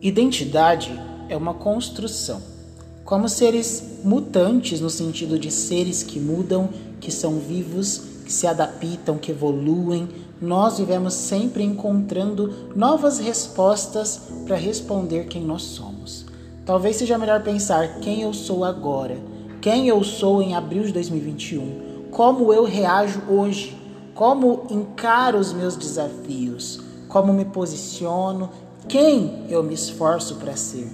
Identidade é uma construção. Como seres mutantes, no sentido de seres que mudam, que são vivos, que se adaptam, que evoluem, nós vivemos sempre encontrando novas respostas para responder quem nós somos. Talvez seja melhor pensar quem eu sou agora, quem eu sou em abril de 2021, como eu reajo hoje, como encaro os meus desafios, como me posiciono, quem eu me esforço para ser.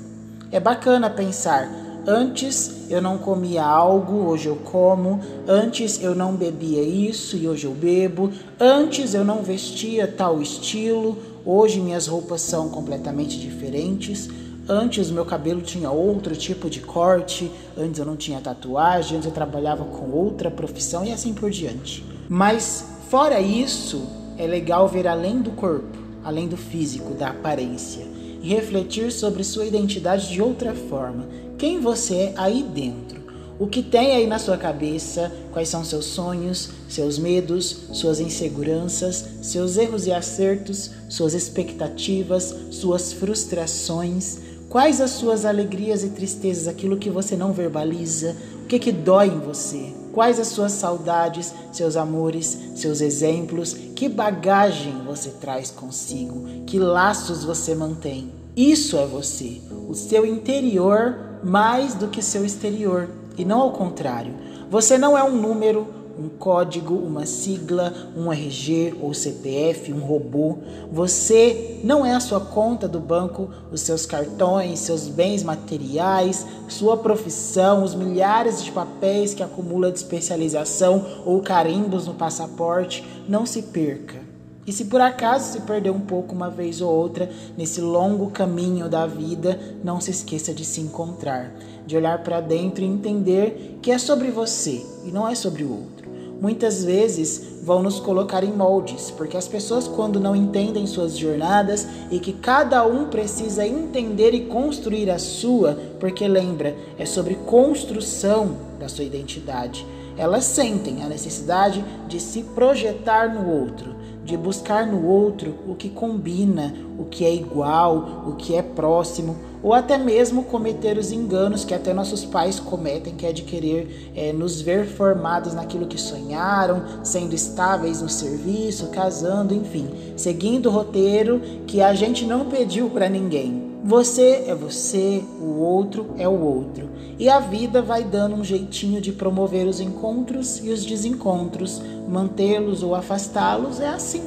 É bacana pensar, antes eu não comia algo, hoje eu como, antes eu não bebia isso e hoje eu bebo, antes eu não vestia tal estilo, hoje minhas roupas são completamente diferentes. Antes meu cabelo tinha outro tipo de corte, antes eu não tinha tatuagem, antes eu trabalhava com outra profissão e assim por diante. Mas fora isso, é legal ver além do corpo além do físico, da aparência, e refletir sobre sua identidade de outra forma. Quem você é aí dentro? O que tem aí na sua cabeça? Quais são seus sonhos, seus medos, suas inseguranças, seus erros e acertos, suas expectativas, suas frustrações? Quais as suas alegrias e tristezas, aquilo que você não verbaliza? O que, que dói em você? Quais as suas saudades, seus amores, seus exemplos? Que bagagem você traz consigo? Que laços você mantém? Isso é você, o seu interior mais do que seu exterior, e não ao contrário. Você não é um número, um código, uma sigla, um RG ou CPF, um robô. Você não é a sua conta do banco, os seus cartões, seus bens materiais, sua profissão, os milhares de papéis que acumula de especialização ou carimbos no passaporte. Não se perca. E se por acaso se perder um pouco uma vez ou outra nesse longo caminho da vida, não se esqueça de se encontrar, de olhar para dentro e entender que é sobre você e não é sobre o outro muitas vezes vão nos colocar em moldes, porque as pessoas, quando não entendem suas jornadas e que cada um precisa entender e construir a sua, porque lembra, é sobre construção da sua identidade. Elas sentem a necessidade de se projetar no outro, de buscar no outro o que combina, o que é igual, o que é próximo, ou até mesmo cometer os enganos que até nossos pais cometem, que é de querer é, nos ver formados naquilo que sonharam, sendo estáveis no serviço, casando, enfim, seguindo o roteiro que a gente não pediu para ninguém. Você é você, o outro é o outro. E a vida vai dando um jeitinho de promover os encontros e os desencontros, mantê-los ou afastá-los é assim.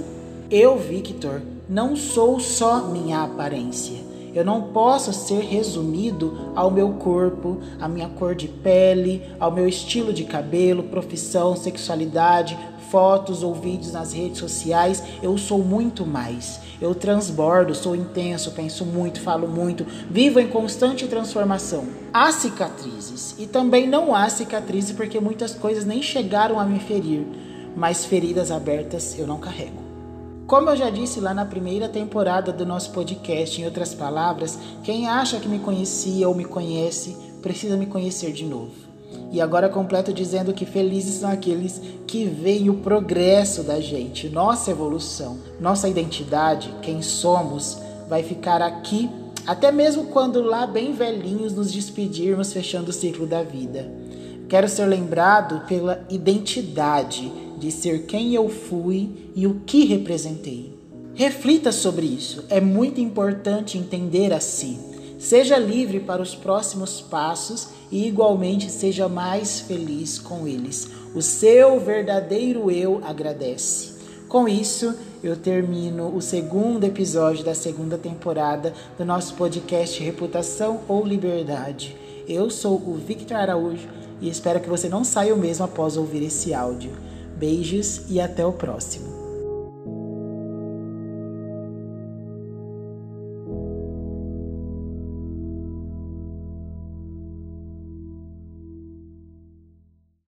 Eu, Victor, não sou só minha aparência. Eu não posso ser resumido ao meu corpo, à minha cor de pele, ao meu estilo de cabelo, profissão, sexualidade, fotos ou vídeos nas redes sociais. Eu sou muito mais. Eu transbordo, sou intenso, penso muito, falo muito, vivo em constante transformação. Há cicatrizes e também não há cicatrizes porque muitas coisas nem chegaram a me ferir, mas feridas abertas eu não carrego. Como eu já disse lá na primeira temporada do nosso podcast, em outras palavras, quem acha que me conhecia ou me conhece precisa me conhecer de novo. E agora completo dizendo que felizes são aqueles que veem o progresso da gente, nossa evolução, nossa identidade, quem somos, vai ficar aqui até mesmo quando lá bem velhinhos nos despedirmos fechando o ciclo da vida. Quero ser lembrado pela identidade de ser quem eu fui e o que representei. Reflita sobre isso, é muito importante entender a si. Seja livre para os próximos passos e, igualmente, seja mais feliz com eles. O seu verdadeiro eu agradece. Com isso, eu termino o segundo episódio da segunda temporada do nosso podcast Reputação ou Liberdade. Eu sou o Victor Araújo e espero que você não saia o mesmo após ouvir esse áudio. Beijos e até o próximo.